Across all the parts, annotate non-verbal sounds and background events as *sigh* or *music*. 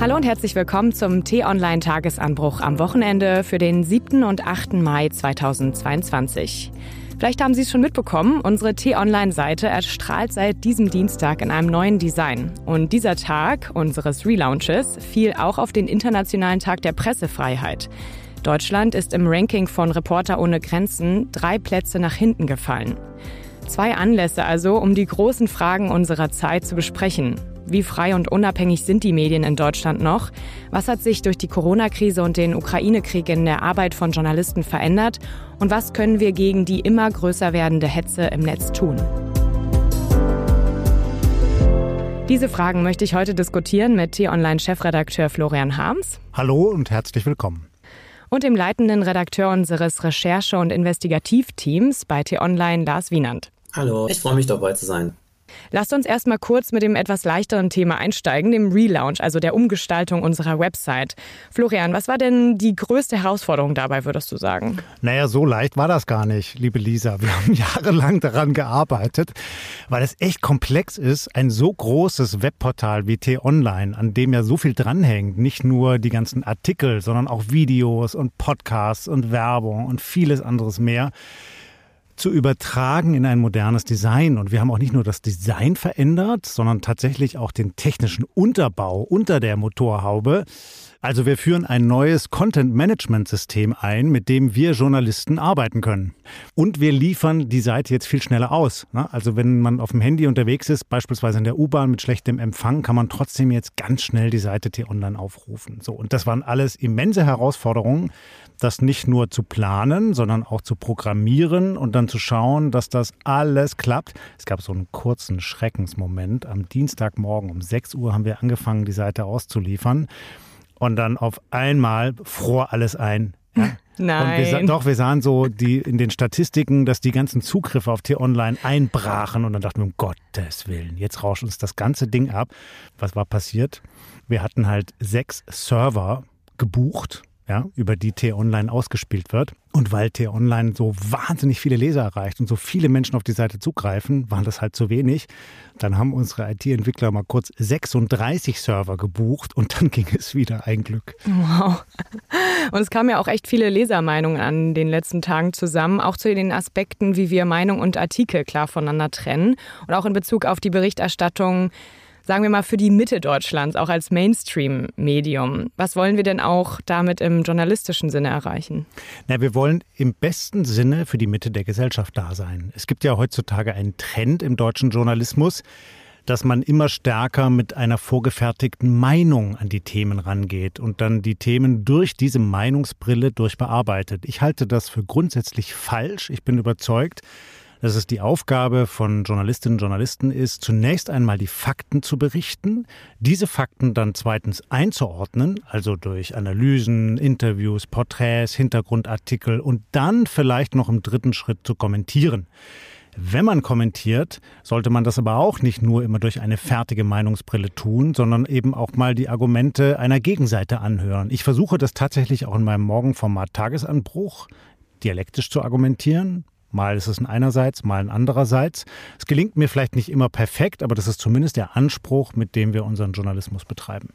Hallo und herzlich willkommen zum T-Online-Tagesanbruch am Wochenende für den 7. und 8. Mai 2022. Vielleicht haben Sie es schon mitbekommen, unsere T-Online-Seite erstrahlt seit diesem Dienstag in einem neuen Design. Und dieser Tag unseres Relaunches fiel auch auf den Internationalen Tag der Pressefreiheit. Deutschland ist im Ranking von Reporter ohne Grenzen drei Plätze nach hinten gefallen. Zwei Anlässe also, um die großen Fragen unserer Zeit zu besprechen. Wie frei und unabhängig sind die Medien in Deutschland noch? Was hat sich durch die Corona-Krise und den Ukraine-Krieg in der Arbeit von Journalisten verändert? Und was können wir gegen die immer größer werdende Hetze im Netz tun? Diese Fragen möchte ich heute diskutieren mit T-Online-Chefredakteur Florian Harms. Hallo und herzlich willkommen. Und dem leitenden Redakteur unseres Recherche- und Investigativteams bei T-Online, Lars Wienand. Hallo, ich freue mich dabei zu sein. Lasst uns erstmal kurz mit dem etwas leichteren Thema einsteigen, dem Relaunch, also der Umgestaltung unserer Website. Florian, was war denn die größte Herausforderung dabei, würdest du sagen? Naja, so leicht war das gar nicht, liebe Lisa. Wir *laughs* haben jahrelang daran gearbeitet, weil es echt komplex ist, ein so großes Webportal wie T-Online, an dem ja so viel dranhängt, nicht nur die ganzen Artikel, sondern auch Videos und Podcasts und Werbung und vieles anderes mehr zu übertragen in ein modernes Design. Und wir haben auch nicht nur das Design verändert, sondern tatsächlich auch den technischen Unterbau unter der Motorhaube. Also wir führen ein neues Content-Management-System ein, mit dem wir Journalisten arbeiten können. Und wir liefern die Seite jetzt viel schneller aus. Ne? Also wenn man auf dem Handy unterwegs ist, beispielsweise in der U-Bahn mit schlechtem Empfang, kann man trotzdem jetzt ganz schnell die Seite T-Online aufrufen. So, und das waren alles immense Herausforderungen, das nicht nur zu planen, sondern auch zu programmieren und dann zu schauen, dass das alles klappt. Es gab so einen kurzen Schreckensmoment. Am Dienstagmorgen um 6 Uhr haben wir angefangen, die Seite auszuliefern. Und dann auf einmal fror alles ein. Ja? Nein. *laughs* Und wir, doch, wir sahen so die, in den Statistiken, dass die ganzen Zugriffe auf T-Online einbrachen. Und dann dachten wir, um Gottes Willen, jetzt rauscht uns das ganze Ding ab. Was war passiert? Wir hatten halt sechs Server gebucht ja, über die T-Online ausgespielt wird. Und weil T-Online so wahnsinnig viele Leser erreicht und so viele Menschen auf die Seite zugreifen, waren das halt zu wenig. Dann haben unsere IT-Entwickler mal kurz 36 Server gebucht und dann *laughs* ging es wieder ein Glück. Wow. Und es kamen ja auch echt viele Lesermeinungen an den letzten Tagen zusammen, auch zu den Aspekten, wie wir Meinung und Artikel klar voneinander trennen und auch in Bezug auf die Berichterstattung sagen wir mal, für die Mitte Deutschlands, auch als Mainstream-Medium. Was wollen wir denn auch damit im journalistischen Sinne erreichen? Na, wir wollen im besten Sinne für die Mitte der Gesellschaft da sein. Es gibt ja heutzutage einen Trend im deutschen Journalismus, dass man immer stärker mit einer vorgefertigten Meinung an die Themen rangeht und dann die Themen durch diese Meinungsbrille durchbearbeitet. Ich halte das für grundsätzlich falsch. Ich bin überzeugt, dass es die Aufgabe von Journalistinnen und Journalisten ist, zunächst einmal die Fakten zu berichten, diese Fakten dann zweitens einzuordnen, also durch Analysen, Interviews, Porträts, Hintergrundartikel und dann vielleicht noch im dritten Schritt zu kommentieren. Wenn man kommentiert, sollte man das aber auch nicht nur immer durch eine fertige Meinungsbrille tun, sondern eben auch mal die Argumente einer Gegenseite anhören. Ich versuche das tatsächlich auch in meinem Morgenformat Tagesanbruch dialektisch zu argumentieren, Mal ist es ein einerseits, mal ein andererseits. Es gelingt mir vielleicht nicht immer perfekt, aber das ist zumindest der Anspruch, mit dem wir unseren Journalismus betreiben.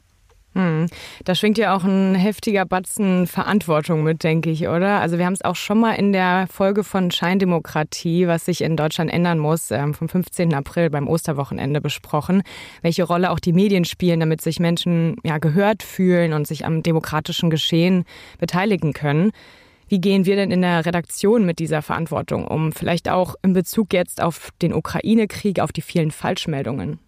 Hm. Da schwingt ja auch ein heftiger Batzen Verantwortung mit, denke ich, oder? Also wir haben es auch schon mal in der Folge von Scheindemokratie, was sich in Deutschland ändern muss, ähm, vom 15. April beim Osterwochenende besprochen, welche Rolle auch die Medien spielen, damit sich Menschen ja gehört fühlen und sich am demokratischen Geschehen beteiligen können. Wie gehen wir denn in der Redaktion mit dieser Verantwortung um? Vielleicht auch in Bezug jetzt auf den Ukraine-Krieg, auf die vielen Falschmeldungen?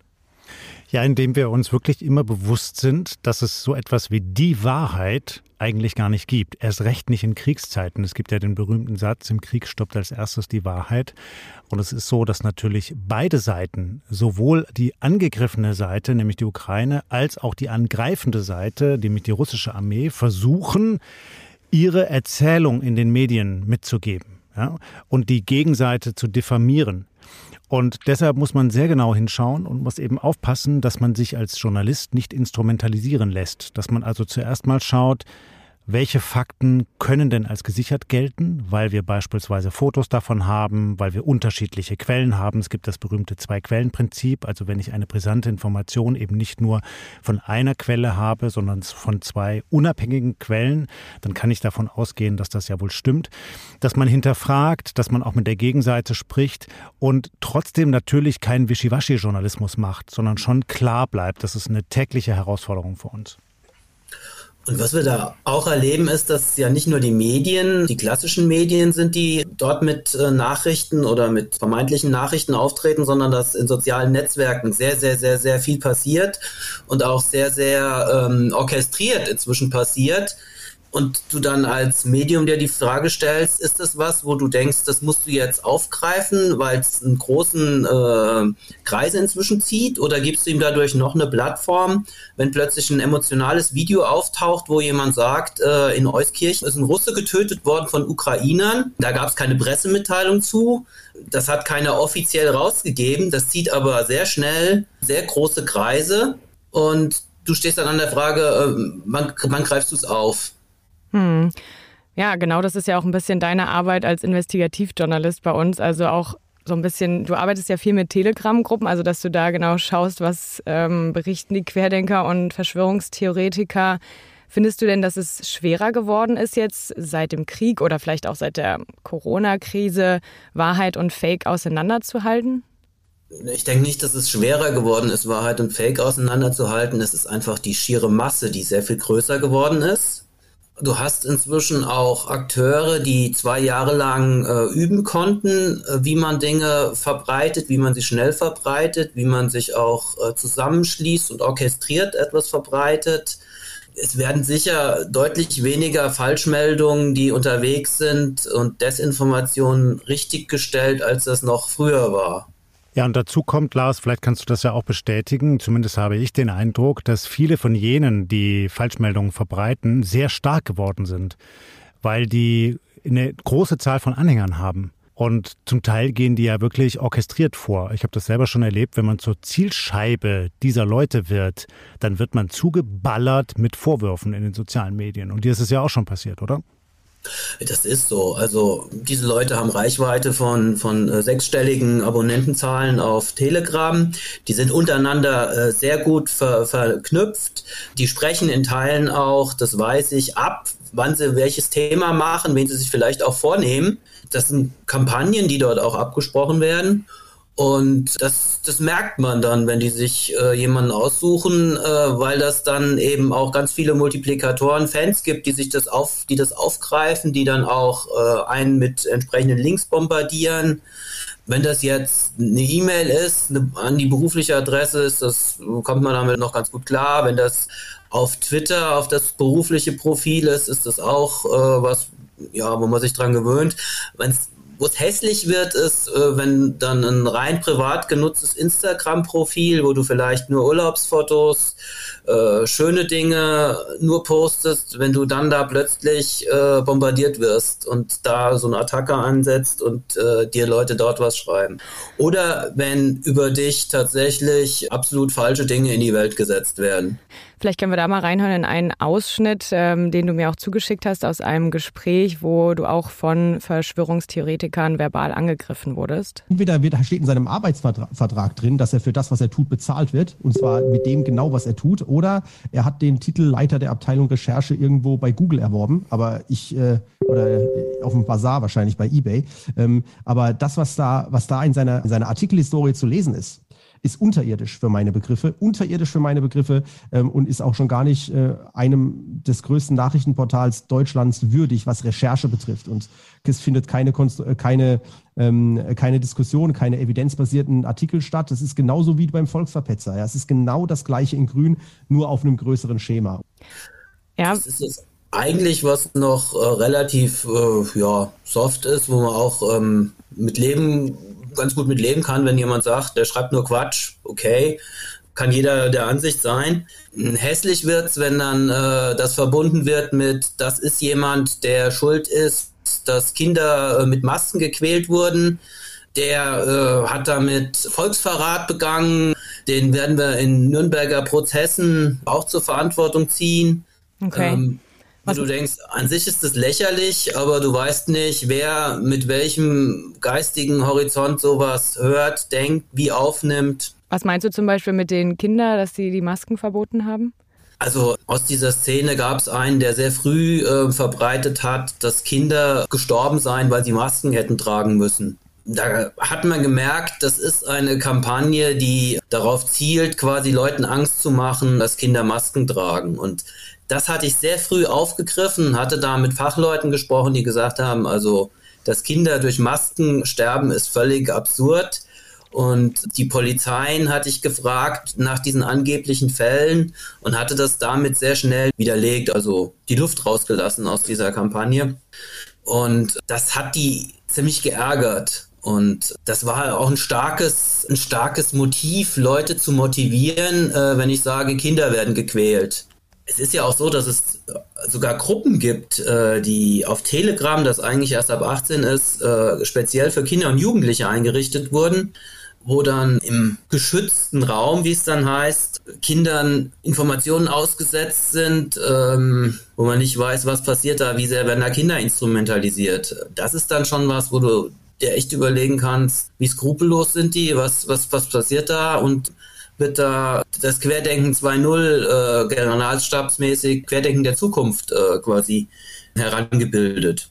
Ja, indem wir uns wirklich immer bewusst sind, dass es so etwas wie die Wahrheit eigentlich gar nicht gibt. Erst recht nicht in Kriegszeiten. Es gibt ja den berühmten Satz, im Krieg stoppt als erstes die Wahrheit. Und es ist so, dass natürlich beide Seiten, sowohl die angegriffene Seite, nämlich die Ukraine, als auch die angreifende Seite, nämlich die russische Armee, versuchen, ihre Erzählung in den Medien mitzugeben ja, und die Gegenseite zu diffamieren. Und deshalb muss man sehr genau hinschauen und muss eben aufpassen, dass man sich als Journalist nicht instrumentalisieren lässt. Dass man also zuerst mal schaut, welche Fakten können denn als gesichert gelten, weil wir beispielsweise Fotos davon haben, weil wir unterschiedliche Quellen haben. Es gibt das berühmte Zwei-Quellen-Prinzip. Also wenn ich eine brisante Information eben nicht nur von einer Quelle habe, sondern von zwei unabhängigen Quellen, dann kann ich davon ausgehen, dass das ja wohl stimmt. Dass man hinterfragt, dass man auch mit der Gegenseite spricht und trotzdem natürlich keinen Wischiwaschi-Journalismus macht, sondern schon klar bleibt. Das ist eine tägliche Herausforderung für uns. Und was wir da auch erleben, ist, dass ja nicht nur die Medien, die klassischen Medien sind, die dort mit äh, Nachrichten oder mit vermeintlichen Nachrichten auftreten, sondern dass in sozialen Netzwerken sehr, sehr, sehr, sehr viel passiert und auch sehr, sehr ähm, orchestriert inzwischen passiert und du dann als Medium dir die Frage stellst, ist das was, wo du denkst, das musst du jetzt aufgreifen, weil es einen großen äh, Kreis inzwischen zieht, oder gibst du ihm dadurch noch eine Plattform, wenn plötzlich ein emotionales Video auftaucht, wo jemand sagt, äh, in Euskirchen ist ein Russe getötet worden von Ukrainern, da gab es keine Pressemitteilung zu, das hat keiner offiziell rausgegeben, das zieht aber sehr schnell sehr große Kreise. Und du stehst dann an der Frage, äh, wann, wann greifst du es auf? Hm. Ja, genau, das ist ja auch ein bisschen deine Arbeit als Investigativjournalist bei uns. Also auch so ein bisschen, du arbeitest ja viel mit Telegram-Gruppen, also dass du da genau schaust, was ähm, berichten die Querdenker und Verschwörungstheoretiker. Findest du denn, dass es schwerer geworden ist jetzt seit dem Krieg oder vielleicht auch seit der Corona-Krise, Wahrheit und Fake auseinanderzuhalten? Ich denke nicht, dass es schwerer geworden ist, Wahrheit und Fake auseinanderzuhalten. Es ist einfach die schiere Masse, die sehr viel größer geworden ist. Du hast inzwischen auch Akteure, die zwei Jahre lang äh, üben konnten, äh, wie man Dinge verbreitet, wie man sie schnell verbreitet, wie man sich auch äh, zusammenschließt und orchestriert etwas verbreitet. Es werden sicher deutlich weniger Falschmeldungen, die unterwegs sind und Desinformationen richtiggestellt, als das noch früher war. Ja, und dazu kommt, Lars, vielleicht kannst du das ja auch bestätigen, zumindest habe ich den Eindruck, dass viele von jenen, die Falschmeldungen verbreiten, sehr stark geworden sind, weil die eine große Zahl von Anhängern haben. Und zum Teil gehen die ja wirklich orchestriert vor. Ich habe das selber schon erlebt, wenn man zur Zielscheibe dieser Leute wird, dann wird man zugeballert mit Vorwürfen in den sozialen Medien. Und dir ist es ja auch schon passiert, oder? Das ist so. Also diese Leute haben Reichweite von, von äh, sechsstelligen Abonnentenzahlen auf Telegram. Die sind untereinander äh, sehr gut ver, verknüpft. Die sprechen in Teilen auch, das weiß ich, ab, wann sie welches Thema machen, wen sie sich vielleicht auch vornehmen. Das sind Kampagnen, die dort auch abgesprochen werden. Und das, das merkt man dann, wenn die sich äh, jemanden aussuchen, äh, weil das dann eben auch ganz viele Multiplikatoren, Fans gibt, die sich das auf, die das aufgreifen, die dann auch äh, einen mit entsprechenden Links bombardieren. Wenn das jetzt eine E-Mail ist, eine, an die berufliche Adresse ist, das kommt man damit noch ganz gut klar. Wenn das auf Twitter, auf das berufliche Profil ist, ist das auch äh, was, ja, wo man sich dran gewöhnt. Wenn es wo es hässlich wird, ist, äh, wenn dann ein rein privat genutztes Instagram-Profil, wo du vielleicht nur Urlaubsfotos, äh, schöne Dinge nur postest, wenn du dann da plötzlich äh, bombardiert wirst und da so eine Attacke ansetzt und äh, dir Leute dort was schreiben. Oder wenn über dich tatsächlich absolut falsche Dinge in die Welt gesetzt werden. Vielleicht können wir da mal reinhören in einen Ausschnitt, ähm, den du mir auch zugeschickt hast aus einem Gespräch, wo du auch von Verschwörungstheoretikern verbal angegriffen wurdest. Entweder wird, steht in seinem Arbeitsvertrag drin, dass er für das, was er tut, bezahlt wird, und zwar mit dem genau, was er tut, oder er hat den Titel Leiter der Abteilung Recherche irgendwo bei Google erworben, aber ich, äh, oder äh, auf dem Bazar wahrscheinlich bei eBay. Ähm, aber das, was da, was da in seiner, in seiner Artikelhistorie zu lesen ist, ist unterirdisch für meine Begriffe, unterirdisch für meine Begriffe ähm, und ist auch schon gar nicht äh, einem des größten Nachrichtenportals Deutschlands würdig, was Recherche betrifft. Und es findet keine, äh, keine, ähm, keine Diskussion, keine evidenzbasierten Artikel statt. Das ist genauso wie beim Volksverpetzer. Ja. Es ist genau das gleiche in Grün, nur auf einem größeren Schema. Ja. Das ist jetzt eigentlich was noch äh, relativ äh, ja, soft ist, wo man auch ähm, mit leben ganz gut mit leben kann, wenn jemand sagt, der schreibt nur Quatsch, okay, kann jeder der Ansicht sein. Hässlich wird es, wenn dann äh, das verbunden wird mit, das ist jemand, der schuld ist, dass Kinder äh, mit Masken gequält wurden. Der äh, hat damit Volksverrat begangen. Den werden wir in Nürnberger Prozessen auch zur Verantwortung ziehen. Okay. Ähm, Was? Du denkst, an sich ist es lächerlich, aber du weißt nicht, wer mit welchem geistigen Horizont sowas hört, denkt, wie aufnimmt. Was meinst du zum Beispiel mit den Kindern, dass sie die Masken verboten haben? Also aus dieser Szene gab es einen, der sehr früh äh, verbreitet hat, dass Kinder gestorben seien, weil sie Masken hätten tragen müssen. Da hat man gemerkt, das ist eine Kampagne, die darauf zielt, quasi Leuten Angst zu machen, dass Kinder Masken tragen. Und das hatte ich sehr früh aufgegriffen, hatte da mit Fachleuten gesprochen, die gesagt haben, also, dass Kinder durch Masken sterben, ist völlig absurd. Und die Polizeien hatte ich gefragt nach diesen angeblichen Fällen und hatte das damit sehr schnell widerlegt, also die Luft rausgelassen aus dieser Kampagne. Und das hat die ziemlich geärgert. Und das war auch ein starkes, ein starkes Motiv, Leute zu motivieren, äh, wenn ich sage, Kinder werden gequält. Es ist ja auch so, dass es sogar Gruppen gibt, äh, die auf Telegram, das eigentlich erst ab 18 ist, äh, speziell für Kinder und Jugendliche eingerichtet wurden, wo dann im geschützten Raum, wie es dann heißt, Kindern Informationen ausgesetzt sind, ähm, wo man nicht weiß, was passiert da, wie sehr werden da Kinder instrumentalisiert. Das ist dann schon was, wo du dir echt überlegen kannst, wie skrupellos sind die, was, was, was passiert da und wird da das Querdenken 2.0 äh, generalstabsmäßig Querdenken der Zukunft äh, quasi herangebildet.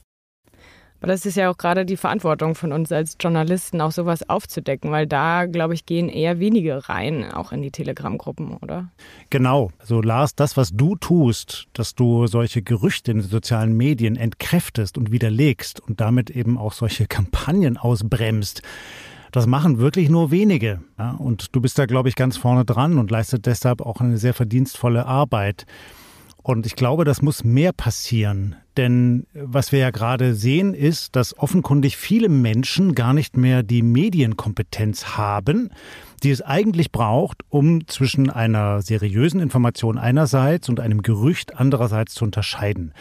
Aber das ist ja auch gerade die Verantwortung von uns als Journalisten, auch sowas aufzudecken, weil da, glaube ich, gehen eher wenige rein, auch in die Telegram-Gruppen, oder? Genau. Also Lars, das, was du tust, dass du solche Gerüchte in den sozialen Medien entkräftest und widerlegst und damit eben auch solche *laughs* Kampagnen ausbremst, das machen wirklich nur wenige. Ja, und du bist da, glaube ich, ganz vorne dran und leistet deshalb auch eine sehr verdienstvolle Arbeit. Und ich glaube, das muss mehr passieren. Denn was wir ja gerade sehen, ist, dass offenkundig viele Menschen gar nicht mehr die Medienkompetenz haben, die es eigentlich braucht, um zwischen einer seriösen Information einerseits und einem Gerücht andererseits zu unterscheiden.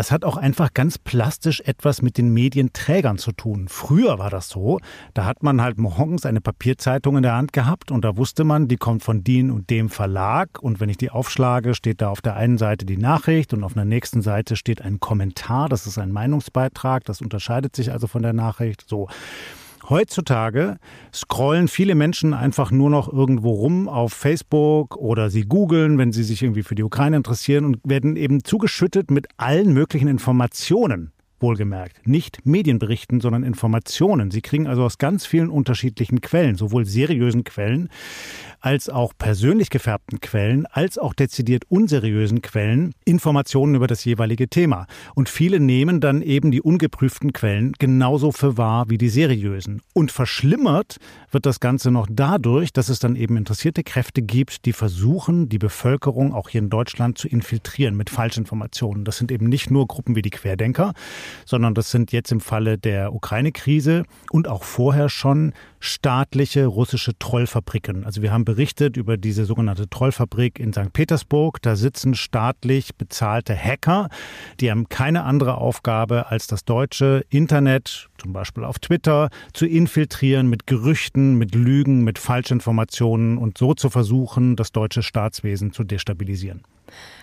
Das hat auch einfach ganz plastisch etwas mit den Medienträgern zu tun. Früher war das so, da hat man halt morgens eine Papierzeitung in der Hand gehabt und da wusste man, die kommt von dem und dem Verlag und wenn ich die aufschlage, steht da auf der einen Seite die Nachricht und auf der nächsten Seite steht ein Kommentar, das ist ein Meinungsbeitrag, das unterscheidet sich also von der Nachricht. So. Heutzutage scrollen viele Menschen einfach nur noch irgendwo rum auf Facebook oder sie googeln, wenn sie sich irgendwie für die Ukraine interessieren und werden eben zugeschüttet mit allen möglichen Informationen wohlgemerkt. Nicht Medienberichten, sondern Informationen. Sie kriegen also aus ganz vielen unterschiedlichen Quellen, sowohl seriösen Quellen als auch persönlich gefärbten Quellen, als auch dezidiert unseriösen Quellen Informationen über das jeweilige Thema. Und viele nehmen dann eben die ungeprüften Quellen genauso für wahr wie die seriösen. Und verschlimmert wird das Ganze noch dadurch, dass es dann eben interessierte Kräfte gibt, die versuchen, die Bevölkerung auch hier in Deutschland zu infiltrieren mit Falschinformationen. Das sind eben nicht nur Gruppen wie die Querdenker, sondern das sind jetzt im Falle der Ukraine-Krise und auch vorher schon staatliche russische Trollfabriken. Also wir haben berichtet über diese sogenannte Trollfabrik in St. Petersburg. Da sitzen staatlich bezahlte Hacker, die haben keine andere Aufgabe, als das deutsche Internet, zum Beispiel auf Twitter, zu infiltrieren mit Gerüchten, mit Lügen, mit Falschinformationen und so zu versuchen, das deutsche Staatswesen zu destabilisieren.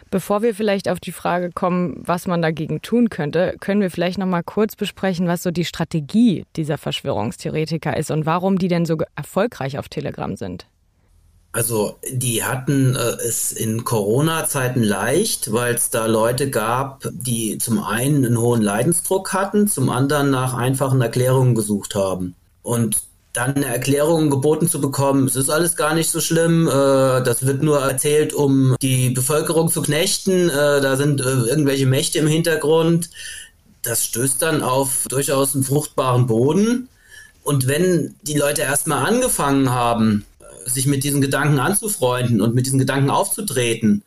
Bevor wir vielleicht auf die Frage kommen, was man dagegen tun könnte, können wir vielleicht noch mal kurz besprechen, was so die Strategie dieser Verschwörungstheoretiker ist und warum die denn so erfolgreich auf Telegram sind. Also die hatten äh, es in Corona-Zeiten leicht, weil es da Leute gab, die zum einen einen hohen Leidensdruck hatten, zum anderen nach einfachen Erklärungen gesucht haben. Und dann eine Erklärung geboten zu bekommen, es ist alles gar nicht so schlimm, äh, das wird nur erzählt, um die Bevölkerung zu knechten, äh, da sind äh, irgendwelche Mächte im Hintergrund, das stößt dann auf durchaus einen fruchtbaren Boden. Und wenn die Leute erstmal angefangen haben, sich mit diesen Gedanken anzufreunden und mit diesen Gedanken aufzutreten,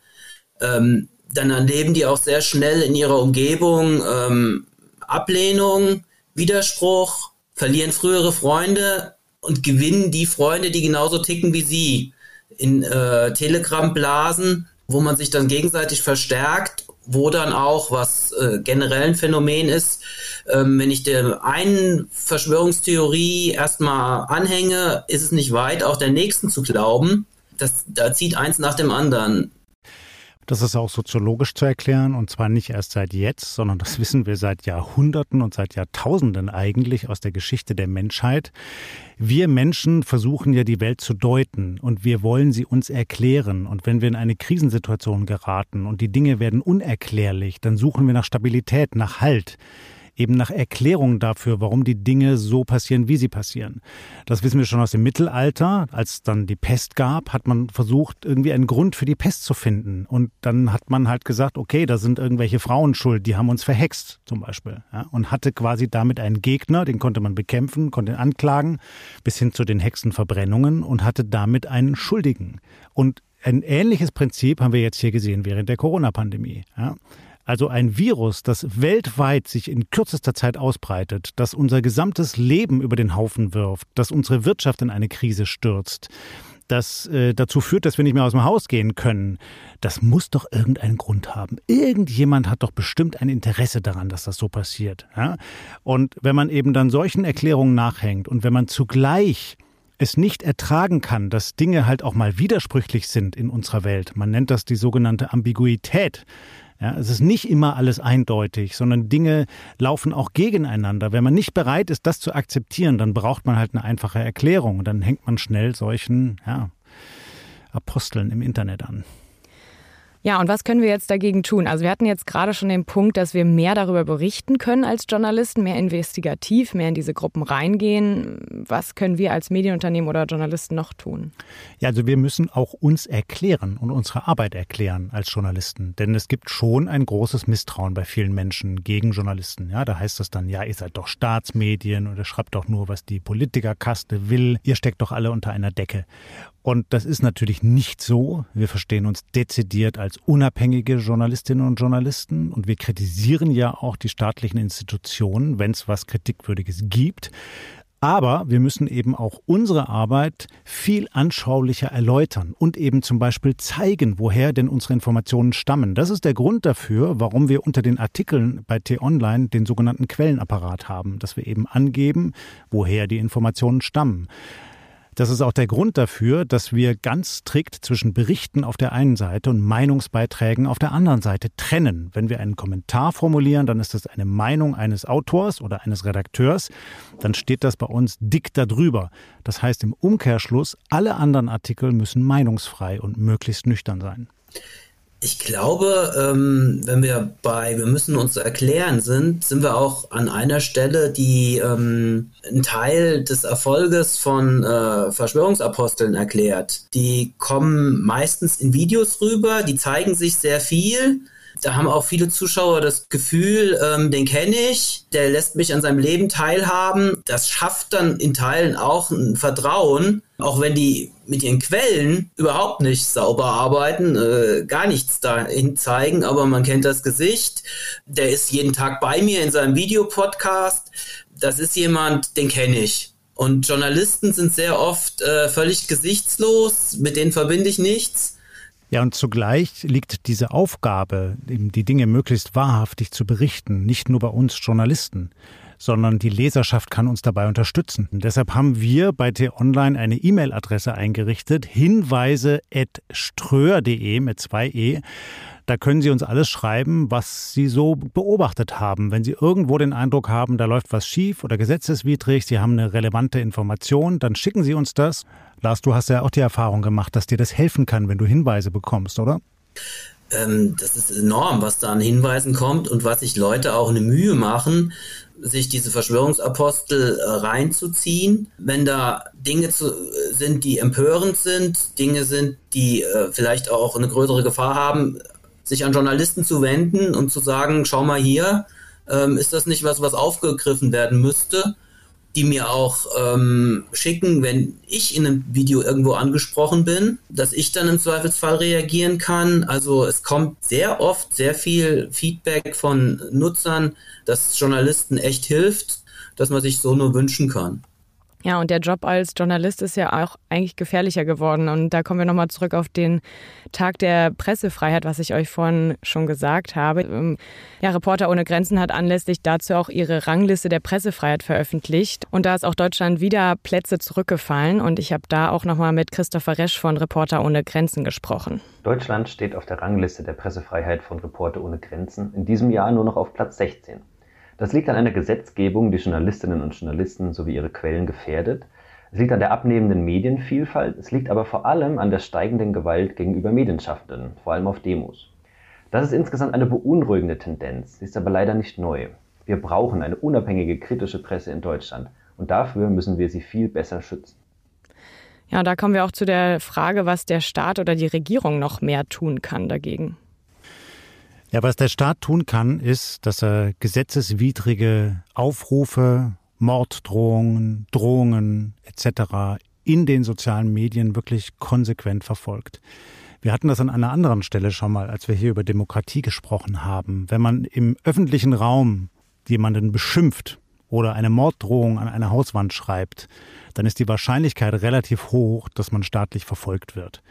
ähm, dann erleben die auch sehr schnell in ihrer Umgebung ähm, Ablehnung, Widerspruch, verlieren frühere Freunde und gewinnen die Freunde, die genauso ticken wie sie. In äh, Telegram-Blasen, wo man sich dann gegenseitig verstärkt, wo dann auch, was äh, generell ein Phänomen ist, ähm, wenn ich der einen Verschwörungstheorie erstmal anhänge, ist es nicht weit, auch der nächsten zu glauben. Das, da zieht eins nach dem anderen. Das ist auch soziologisch zu erklären und zwar nicht erst seit jetzt, sondern das wissen wir seit Jahrhunderten und seit Jahrtausenden eigentlich aus der Geschichte der Menschheit. Wir Menschen versuchen ja die Welt zu deuten und wir wollen sie uns erklären. Und wenn wir in eine Krisensituation geraten und die Dinge werden unerklärlich, dann suchen wir nach Stabilität, nach Halt eben nach Erklärungen dafür, warum die Dinge so passieren, wie sie passieren. Das wissen wir schon aus dem Mittelalter. Als dann die Pest gab, hat man versucht, irgendwie einen Grund für die Pest zu finden. Und dann hat man halt gesagt, okay, da sind irgendwelche Frauen schuld, die haben uns verhext, zum Beispiel. Ja, und hatte quasi damit einen Gegner, den konnte man bekämpfen, konnte ihn anklagen, bis hin zu den Hexenverbrennungen und hatte damit einen Schuldigen. Und ein ähnliches Prinzip haben wir jetzt hier gesehen während der Corona-Pandemie. Ja. Also ein Virus, das weltweit sich in kürzester Zeit ausbreitet, das unser gesamtes Leben über den Haufen wirft, das unsere Wirtschaft in eine Krise stürzt, das äh, dazu führt, dass wir nicht mehr aus dem Haus gehen können, das muss doch irgendeinen Grund haben. Irgendjemand hat doch bestimmt ein Interesse daran, dass das so passiert. Ja? Und wenn man eben dann solchen Erklärungen nachhängt und wenn man zugleich es nicht ertragen kann, dass Dinge halt auch mal widersprüchlich sind in unserer Welt, man nennt das die sogenannte Ambiguität, ja, es ist nicht immer alles eindeutig, sondern Dinge laufen auch gegeneinander. Wenn man nicht bereit ist, das zu akzeptieren, dann braucht man halt eine einfache Erklärung. Dann hängt man schnell solchen ja, Aposteln im Internet an. Ja, und was können wir jetzt dagegen tun? Also wir hatten jetzt gerade schon den Punkt, dass wir mehr darüber berichten können als Journalisten, mehr investigativ, mehr in diese Gruppen reingehen. Was können wir als Medienunternehmen oder Journalisten noch tun? Ja, also wir müssen auch uns erklären und unsere Arbeit erklären als Journalisten. Denn es gibt schon ein großes Misstrauen bei vielen Menschen gegen Journalisten. Ja, da heißt es dann, ja, ihr seid doch Staatsmedien oder schreibt doch nur, was die Politikerkaste will. Ihr steckt doch alle unter einer Decke. Und das ist natürlich nicht so. Wir verstehen uns dezidiert als unabhängige Journalistinnen und Journalisten und wir kritisieren ja auch die staatlichen Institutionen, wenn es was Kritikwürdiges gibt. Aber wir müssen eben auch unsere Arbeit viel anschaulicher erläutern und eben zum Beispiel zeigen, woher denn unsere Informationen stammen. Das ist der Grund dafür, warum wir unter den Artikeln bei T-Online den sogenannten Quellenapparat haben, dass wir eben angeben, woher die Informationen stammen. Das ist auch der Grund dafür, dass wir ganz strikt zwischen Berichten auf der einen Seite und Meinungsbeiträgen auf der anderen Seite trennen. Wenn wir einen Kommentar formulieren, dann ist das eine Meinung eines Autors oder eines Redakteurs, dann steht das bei uns dick darüber. Das heißt im Umkehrschluss, alle anderen Artikel müssen meinungsfrei und möglichst nüchtern sein. Ich glaube, ähm, wenn wir bei Wir müssen uns erklären sind, sind wir auch an einer Stelle, die ähm, ein Teil des Erfolges von äh, Verschwörungsaposteln erklärt. Die kommen meistens in Videos rüber, die zeigen sich sehr viel da haben auch viele Zuschauer das Gefühl, ähm, den kenne ich, der lässt mich an seinem Leben teilhaben. Das schafft dann in Teilen auch ein Vertrauen, auch wenn die mit ihren Quellen überhaupt nicht sauber arbeiten, äh, gar nichts dahin zeigen, aber man kennt das Gesicht. Der ist jeden Tag bei mir in seinem Videopodcast. Das ist jemand, den kenne ich. Und Journalisten sind sehr oft äh, völlig gesichtslos, mit denen verbinde ich nichts. Ja, und zugleich liegt diese Aufgabe, die Dinge möglichst wahrhaftig zu berichten, nicht nur bei uns Journalisten, sondern die Leserschaft kann uns dabei unterstützen. Und deshalb haben wir bei T-Online eine E-Mail-Adresse eingerichtet, hinweise.ströer.de mit zwei E. Da können Sie uns alles schreiben, was Sie so beobachtet haben. Wenn Sie irgendwo den Eindruck haben, da läuft was schief oder gesetzeswidrig, Sie haben eine relevante Information, dann schicken Sie uns das. Lars, du hast ja auch die Erfahrung gemacht, dass dir das helfen kann, wenn du Hinweise bekommst, oder? Ähm, das ist enorm, was da an Hinweisen kommt und was sich Leute auch eine Mühe machen, sich diese Verschwörungsapostel äh, reinzuziehen. Wenn da Dinge zu, sind, die empörend sind, Dinge sind, die äh, vielleicht auch eine größere Gefahr haben, sich an Journalisten zu wenden und zu sagen, schau mal hier, ähm, ist das nicht was, was aufgegriffen werden müsste? Die mir auch ähm, schicken, wenn ich in einem Video irgendwo angesprochen bin, dass ich dann im Zweifelsfall reagieren kann. Also es kommt sehr oft sehr viel Feedback von Nutzern, dass Journalisten echt hilft, dass man sich so nur wünschen kann. Ja, und der Job als Journalist ist ja auch eigentlich gefährlicher geworden. Und da kommen wir nochmal zurück auf den Tag der Pressefreiheit, was ich euch vorhin schon gesagt habe. Ähm, ja, Reporter ohne Grenzen hat anlässlich dazu auch ihre Rangliste der Pressefreiheit veröffentlicht. Und da ist auch Deutschland wieder Plätze zurückgefallen. Und ich habe da auch nochmal mit Christopher Resch von Reporter ohne Grenzen gesprochen. Deutschland steht auf der Rangliste der Pressefreiheit von Reporter ohne Grenzen in diesem Jahr nur noch auf Platz 16. Das liegt an einer Gesetzgebung, die Journalistinnen und Journalisten sowie ihre Quellen gefährdet. Es liegt an der abnehmenden Medienvielfalt. Es liegt aber vor allem an der steigenden Gewalt gegenüber Medienschaffenden, vor allem auf Demos. Das ist insgesamt eine beunruhigende Tendenz, sie ist aber leider nicht neu. Wir brauchen eine unabhängige kritische Presse in Deutschland und dafür müssen wir sie viel besser schützen. Ja, da kommen wir auch zu der Frage, was der Staat oder die Regierung noch mehr tun kann dagegen. Ja, was der Staat tun kann, ist, dass er gesetzeswidrige Aufrufe, Morddrohungen, Drohungen etc. in den sozialen Medien wirklich konsequent verfolgt. Wir hatten das an einer anderen Stelle schon mal, als wir hier über Demokratie gesprochen haben. Wenn man im öffentlichen Raum jemanden beschimpft oder eine Morddrohung an eine Hauswand schreibt, dann ist die Wahrscheinlichkeit relativ hoch, dass man staatlich verfolgt wird.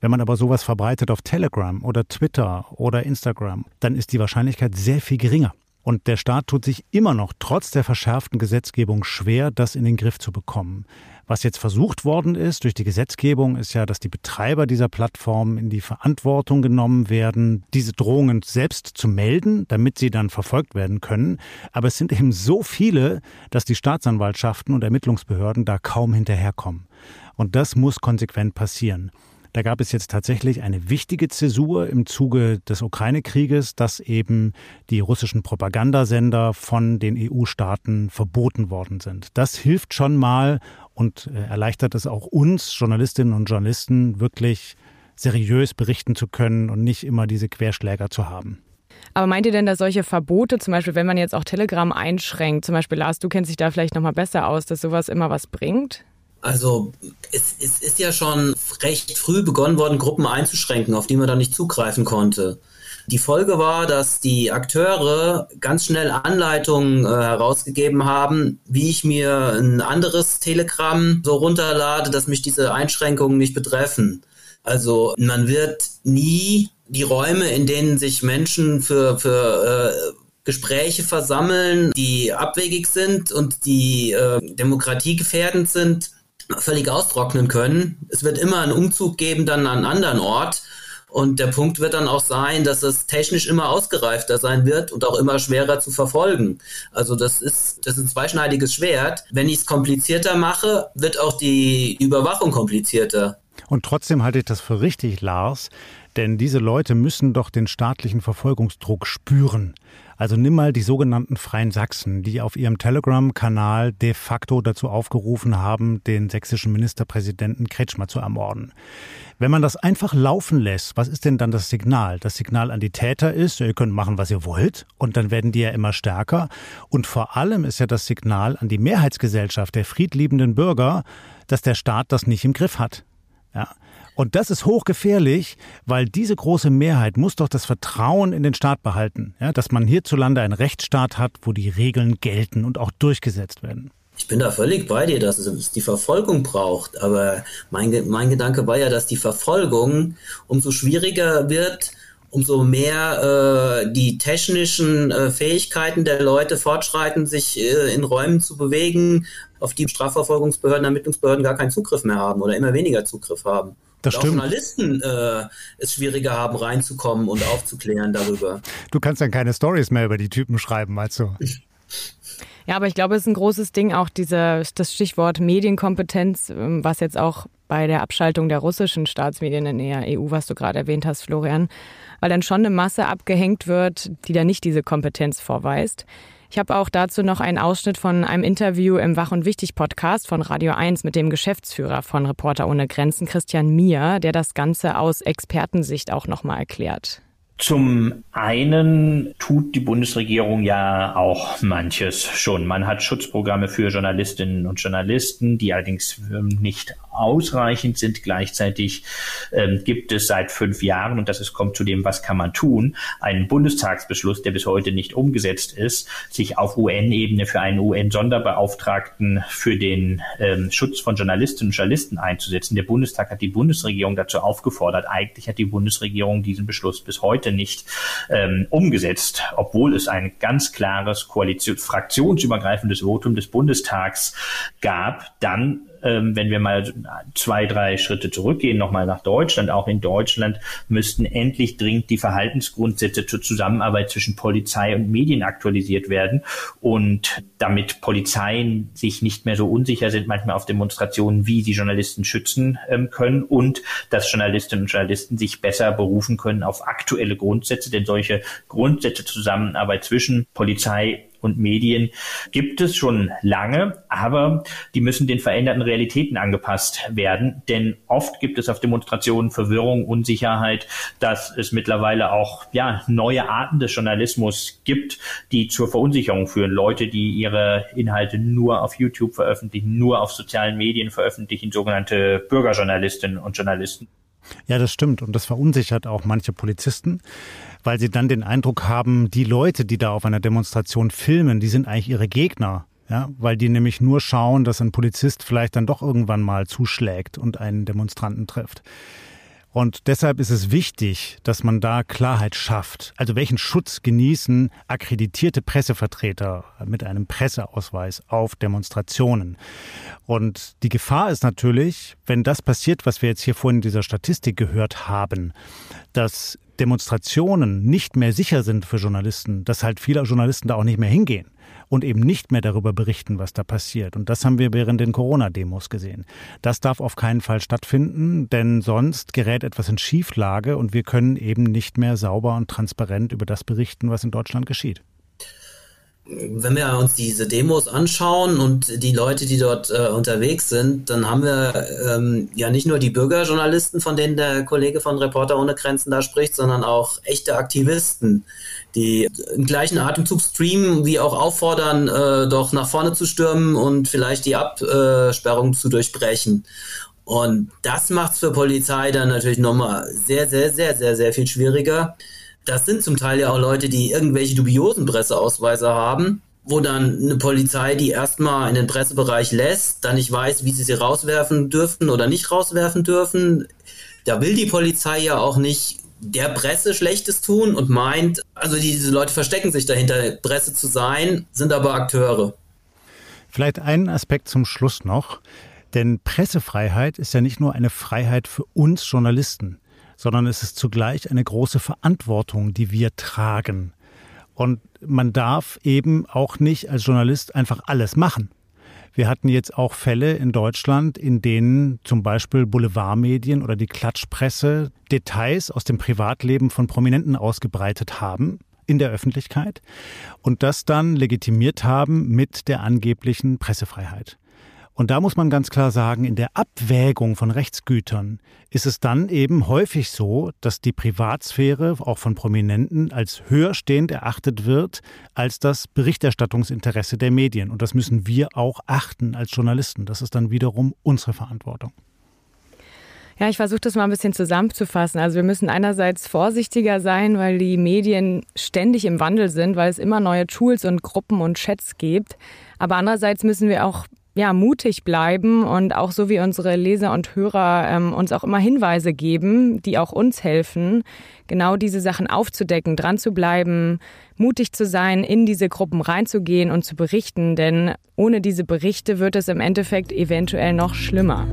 Wenn man aber sowas verbreitet auf Telegram oder Twitter oder Instagram, dann ist die Wahrscheinlichkeit sehr viel geringer. Und der Staat tut sich immer noch trotz der verschärften Gesetzgebung schwer, das in den Griff zu bekommen. Was jetzt versucht worden ist durch die Gesetzgebung, ist ja, dass die Betreiber dieser Plattformen in die Verantwortung genommen werden, diese Drohungen selbst zu melden, damit sie dann verfolgt werden können. Aber es sind eben so viele, dass die Staatsanwaltschaften und Ermittlungsbehörden da kaum hinterherkommen. Und das muss konsequent passieren. Da gab es jetzt tatsächlich eine wichtige Zäsur im Zuge des Ukraine-Krieges, dass eben die russischen Propagandasender von den EU-Staaten verboten worden sind. Das hilft schon mal und äh, erleichtert es auch uns, Journalistinnen und Journalisten, wirklich seriös berichten zu können und nicht immer diese Querschläger zu haben. Aber meint ihr denn, dass solche Verbote, zum Beispiel, wenn man jetzt auch Telegram einschränkt, zum Beispiel Lars, du kennst dich da vielleicht noch mal besser aus, dass sowas immer was bringt? Also es, es ist ja schon recht früh begonnen worden, Gruppen einzuschränken, auf die man dann nicht zugreifen konnte. Die Folge war, dass die Akteure ganz schnell Anleitungen äh, herausgegeben haben, wie ich mir ein anderes Telegramm so runterlade, dass mich diese Einschränkungen nicht betreffen. Also man wird nie die Räume, in denen sich Menschen für, für äh, Gespräche versammeln, die abwegig sind und die äh, demokratiegefährdend sind, völlig austrocknen können. Es wird immer einen Umzug geben dann an einen anderen Ort. Und der Punkt wird dann auch sein, dass es technisch immer ausgereifter sein wird und auch immer schwerer zu verfolgen. Also das ist, das ist ein zweischneidiges Schwert. Wenn ich es komplizierter mache, wird auch die Überwachung komplizierter. Und trotzdem halte ich das für richtig, Lars, denn diese Leute müssen doch den staatlichen Verfolgungsdruck spüren. Also nimm mal die sogenannten Freien Sachsen, die auf ihrem Telegram-Kanal de facto dazu aufgerufen haben, den sächsischen Ministerpräsidenten Kretschmer zu ermorden. Wenn man das einfach laufen lässt, was ist denn dann das Signal? Das Signal an die Täter ist, ihr könnt machen, was ihr wollt, und dann werden die ja immer stärker. Und vor allem ist ja das Signal an die Mehrheitsgesellschaft der friedliebenden Bürger, dass der Staat das nicht im Griff hat. Ja. Und das ist hochgefährlich, weil diese große Mehrheit muss doch das Vertrauen in den Staat behalten, ja, dass man hierzulande einen Rechtsstaat hat, wo die Regeln gelten und auch durchgesetzt werden. Ich bin da völlig bei dir, dass es die Verfolgung braucht. Aber mein, mein Gedanke war ja, dass die Verfolgung umso schwieriger wird, umso mehr äh, die technischen äh, Fähigkeiten der Leute fortschreiten, sich äh, in Räumen zu bewegen, auf die Strafverfolgungsbehörden, Ermittlungsbehörden gar keinen Zugriff mehr haben oder immer weniger Zugriff haben. Das stimmt. Auch Journalisten äh, es schwieriger haben, reinzukommen und aufzuklären darüber. Du kannst dann keine Stories mehr über die Typen schreiben, meinst du? *laughs* Ja, aber ich glaube, es ist ein großes Ding, auch diese, das Stichwort Medienkompetenz, ähm, was jetzt auch bei der Abschaltung der russischen Staatsmedien in der EU, was du gerade erwähnt hast, Florian, weil dann schon eine Masse abgehängt wird, die da nicht diese Kompetenz vorweist. Ich habe auch dazu noch einen Ausschnitt von einem Interview im Wach und Wichtig Podcast von Radio 1 mit dem Geschäftsführer von Reporter ohne Grenzen, Christian Mier, der das Ganze aus Expertensicht auch nochmal erklärt. Zum einen tut die Bundesregierung ja auch manches schon. Man hat Schutzprogramme für Journalistinnen und Journalisten, die allerdings ähm, nicht ausreichend sind. Gleichzeitig ähm, gibt es seit fünf Jahren, und das ist, kommt zu dem, was kann man tun, einen Bundestagsbeschluss, der bis heute nicht umgesetzt ist, sich auf UN-Ebene für einen UN-Sonderbeauftragten für den ähm, Schutz von Journalistinnen und Journalisten einzusetzen. Der Bundestag hat die Bundesregierung dazu aufgefordert. Eigentlich hat die Bundesregierung diesen Beschluss bis heute nicht ähm, umgesetzt, obwohl es ein ganz klares Koalition, fraktionsübergreifendes Votum des Bundestags gab. Dann ähm, wenn wir mal zwei, drei Schritte zurückgehen, nochmal nach Deutschland, auch in Deutschland müssten endlich dringend die Verhaltensgrundsätze zur Zusammenarbeit zwischen Polizei und Medien aktualisiert werden. Und damit Polizeien sich nicht mehr so unsicher sind, manchmal auf Demonstrationen, wie sie Journalisten schützen ähm, können und dass Journalistinnen und Journalisten sich besser berufen können auf aktuelle Grundsätze, denn solche Grundsätze Zusammenarbeit zwischen Polizei und Medien gibt es schon lange, aber die müssen den veränderten Realitäten angepasst werden. Denn oft gibt es auf Demonstrationen Verwirrung, Unsicherheit, dass es mittlerweile auch ja, neue Arten des Journalismus gibt, die zur Verunsicherung führen. Leute, die ihre Inhalte nur auf YouTube veröffentlichen, nur auf sozialen Medien veröffentlichen, sogenannte Bürgerjournalistinnen und Journalisten. Ja, das stimmt. Und das verunsichert auch manche Polizisten weil sie dann den Eindruck haben, die Leute, die da auf einer Demonstration filmen, die sind eigentlich ihre Gegner. Ja, weil die nämlich nur schauen, dass ein Polizist vielleicht dann doch irgendwann mal zuschlägt und einen Demonstranten trifft. Und deshalb ist es wichtig, dass man da Klarheit schafft. Also welchen Schutz genießen akkreditierte Pressevertreter mit einem Presseausweis auf Demonstrationen? Und die Gefahr ist natürlich, wenn das passiert, was wir jetzt hier vorhin in dieser Statistik gehört haben, dass Demonstrationen nicht mehr sicher sind für Journalisten, dass halt viele Journalisten da auch nicht mehr hingehen und eben nicht mehr darüber berichten, was da passiert. Und das haben wir während den Corona-Demos gesehen. Das darf auf keinen Fall stattfinden, denn sonst gerät etwas in Schieflage und wir können eben nicht mehr sauber und transparent über das berichten, was in Deutschland geschieht wenn wir uns diese Demos anschauen und die Leute, die dort äh, unterwegs sind, dann haben wir ähm, ja nicht nur die Bürgerjournalisten, von denen der Kollege von Reporter ohne Grenzen da spricht, sondern auch echte Aktivisten, die im gleichen Atemzug streamen, wie auch auffordern, äh, doch nach vorne zu stürmen und vielleicht die Absperrung zu durchbrechen. Und das macht es für Polizei dann natürlich nochmal sehr, sehr, sehr, sehr, sehr viel schwieriger das sind zum Teil ja auch Leute, die irgendwelche dubiosen Presseausweise haben, wo dann eine Polizei die erstmal in den Pressebereich lässt, dann nicht weiß, wie sie sie rauswerfen dürfen oder nicht rauswerfen dürfen. Da will die Polizei ja auch nicht der Presse Schlechtes tun und meint, also diese Leute verstecken sich dahinter, Presse zu sein, sind aber Akteure. Vielleicht einen Aspekt zum Schluss noch. Denn Pressefreiheit ist ja nicht nur eine Freiheit für uns Journalisten sondern es ist zugleich eine große Verantwortung, die wir tragen. Und man darf eben auch nicht als Journalist einfach alles machen. Wir hatten jetzt auch Fälle in Deutschland, in denen zum Beispiel Boulevardmedien oder die Klatschpresse Details aus dem Privatleben von Prominenten ausgebreitet haben in der Öffentlichkeit und das dann legitimiert haben mit der angeblichen Pressefreiheit. Und da muss man ganz klar sagen, in der Abwägung von Rechtsgütern ist es dann eben häufig so, dass die Privatsphäre auch von Prominenten als höher stehend erachtet wird als das Berichterstattungsinteresse der Medien. Und das müssen wir auch achten als Journalisten. Das ist dann wiederum unsere Verantwortung. Ja, ich versuche das mal ein bisschen zusammenzufassen. Also wir müssen einerseits vorsichtiger sein, weil die Medien ständig im Wandel sind, weil es immer neue Tools und Gruppen und Chats gibt. Aber andererseits müssen wir auch ja, mutig bleiben und auch so wie unsere Leser und Hörer ähm, uns auch immer Hinweise geben, die auch uns helfen, genau diese Sachen aufzudecken, dran zu bleiben, mutig zu sein, in diese Gruppen reinzugehen und zu berichten, denn ohne diese Berichte wird es im Endeffekt eventuell noch schlimmer.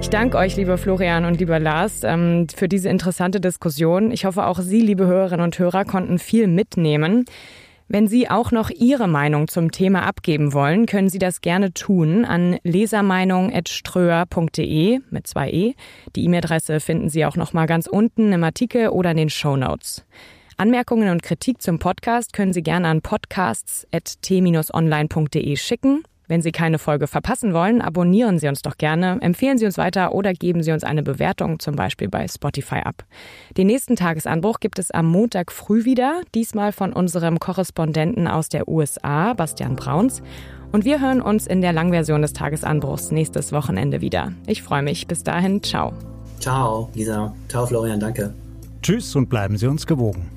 Ich danke euch, lieber Florian und lieber Lars, ähm, für diese interessante Diskussion. Ich hoffe, auch Sie, liebe Hörerinnen und Hörer, konnten viel mitnehmen. Wenn Sie auch noch Ihre Meinung zum Thema abgeben wollen, können Sie das gerne tun an lesermeinung.ströer.de mit zwei E. Die E-Mail-Adresse finden Sie auch noch mal ganz unten im Artikel oder in den Show Notes. Anmerkungen und Kritik zum Podcast können Sie gerne an podcasts.t-online.de schicken. Wenn Sie keine Folge verpassen wollen, abonnieren Sie uns doch gerne, empfehlen Sie uns weiter oder geben Sie uns eine Bewertung, zum Beispiel bei Spotify ab. Den nächsten Tagesanbruch gibt es am Montag früh wieder, diesmal von unserem Korrespondenten aus der USA, Bastian Brauns. Und wir hören uns in der Langversion des Tagesanbruchs nächstes Wochenende wieder. Ich freue mich. Bis dahin, ciao. Ciao, Lisa. Ciao, Florian. Danke. Tschüss und bleiben Sie uns gewogen.